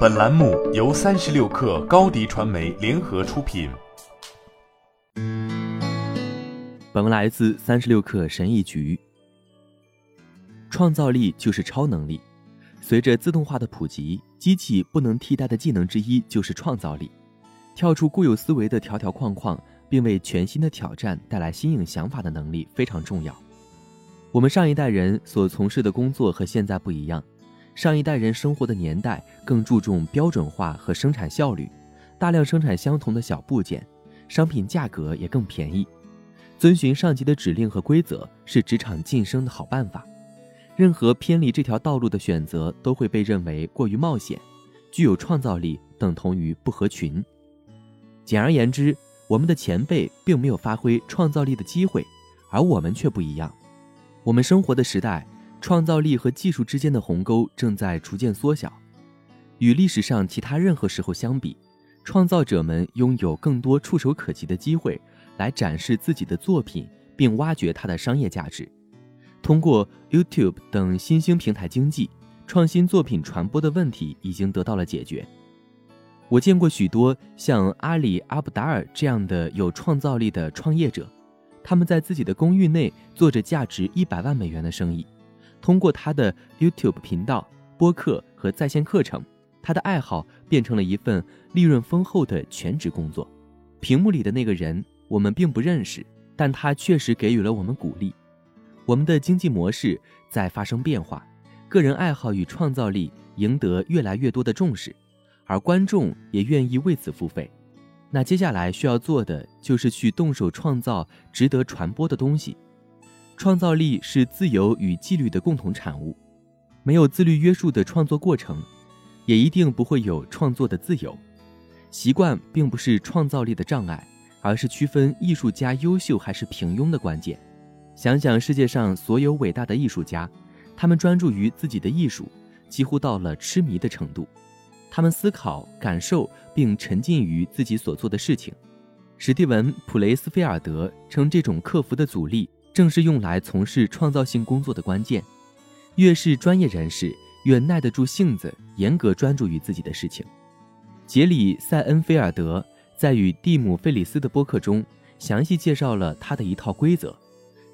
本栏目由三十六氪高低传媒联合出品。本文来自三十六氪神译局。创造力就是超能力。随着自动化的普及，机器不能替代的技能之一就是创造力。跳出固有思维的条条框框，并为全新的挑战带来新颖想法的能力非常重要。我们上一代人所从事的工作和现在不一样。上一代人生活的年代更注重标准化和生产效率，大量生产相同的小部件，商品价格也更便宜。遵循上级的指令和规则是职场晋升的好办法。任何偏离这条道路的选择都会被认为过于冒险。具有创造力等同于不合群。简而言之，我们的前辈并没有发挥创造力的机会，而我们却不一样。我们生活的时代。创造力和技术之间的鸿沟正在逐渐缩小，与历史上其他任何时候相比，创造者们拥有更多触手可及的机会来展示自己的作品，并挖掘它的商业价值。通过 YouTube 等新兴平台经济，创新作品传播的问题已经得到了解决。我见过许多像阿里阿布达尔这样的有创造力的创业者，他们在自己的公寓内做着价值一百万美元的生意。通过他的 YouTube 频道、播客和在线课程，他的爱好变成了一份利润丰厚的全职工作。屏幕里的那个人我们并不认识，但他确实给予了我们鼓励。我们的经济模式在发生变化，个人爱好与创造力赢得越来越多的重视，而观众也愿意为此付费。那接下来需要做的就是去动手创造值得传播的东西。创造力是自由与纪律的共同产物，没有自律约束的创作过程，也一定不会有创作的自由。习惯并不是创造力的障碍，而是区分艺术家优秀还是平庸的关键。想想世界上所有伟大的艺术家，他们专注于自己的艺术，几乎到了痴迷的程度。他们思考、感受并沉浸于自己所做的事情。史蒂文·普雷斯菲尔德称这种克服的阻力。正是用来从事创造性工作的关键。越是专业人士，越耐得住性子，严格专注于自己的事情。杰里·塞恩菲尔德在与蒂姆·费里斯的播客中，详细介绍了他的一套规则。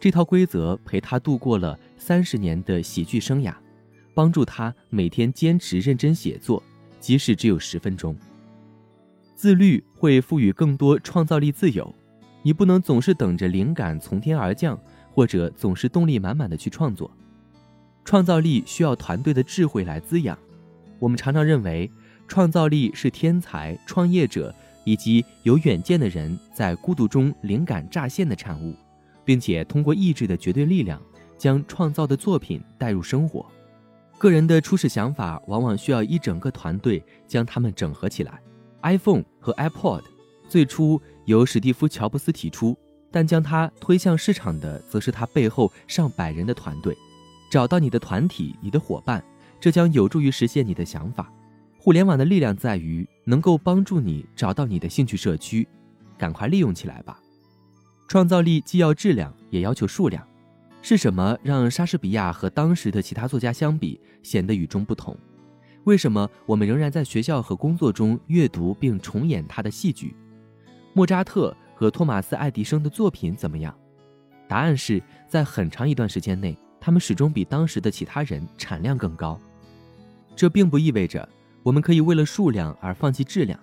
这套规则陪他度过了三十年的喜剧生涯，帮助他每天坚持认真写作，即使只有十分钟。自律会赋予更多创造力自由。你不能总是等着灵感从天而降，或者总是动力满满的去创作。创造力需要团队的智慧来滋养。我们常常认为，创造力是天才、创业者以及有远见的人在孤独中灵感乍现的产物，并且通过意志的绝对力量将创造的作品带入生活。个人的初始想法往往需要一整个团队将它们整合起来。iPhone 和 iPod 最初。由史蒂夫·乔布斯提出，但将他推向市场的，则是他背后上百人的团队。找到你的团体，你的伙伴，这将有助于实现你的想法。互联网的力量在于能够帮助你找到你的兴趣社区，赶快利用起来吧。创造力既要质量，也要求数量。是什么让莎士比亚和当时的其他作家相比显得与众不同？为什么我们仍然在学校和工作中阅读并重演他的戏剧？莫扎特和托马斯·爱迪生的作品怎么样？答案是在很长一段时间内，他们始终比当时的其他人产量更高。这并不意味着我们可以为了数量而放弃质量。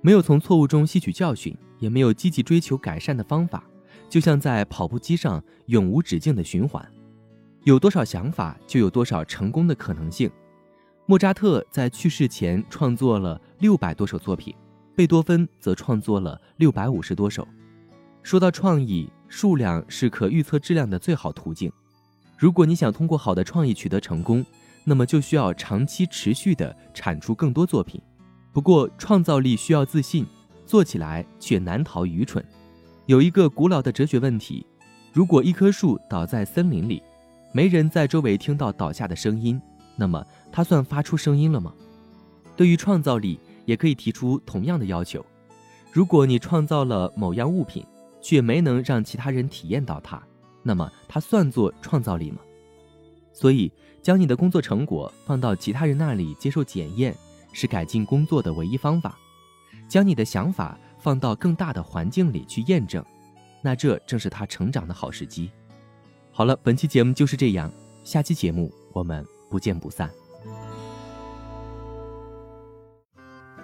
没有从错误中吸取教训，也没有积极追求改善的方法，就像在跑步机上永无止境的循环。有多少想法，就有多少成功的可能性。莫扎特在去世前创作了六百多首作品。贝多芬则创作了六百五十多首。说到创意，数量是可预测质量的最好途径。如果你想通过好的创意取得成功，那么就需要长期持续地产出更多作品。不过，创造力需要自信，做起来却难逃愚蠢。有一个古老的哲学问题：如果一棵树倒在森林里，没人在周围听到倒下的声音，那么它算发出声音了吗？对于创造力。也可以提出同样的要求。如果你创造了某样物品，却没能让其他人体验到它，那么它算作创造力吗？所以，将你的工作成果放到其他人那里接受检验，是改进工作的唯一方法。将你的想法放到更大的环境里去验证，那这正是他成长的好时机。好了，本期节目就是这样，下期节目我们不见不散。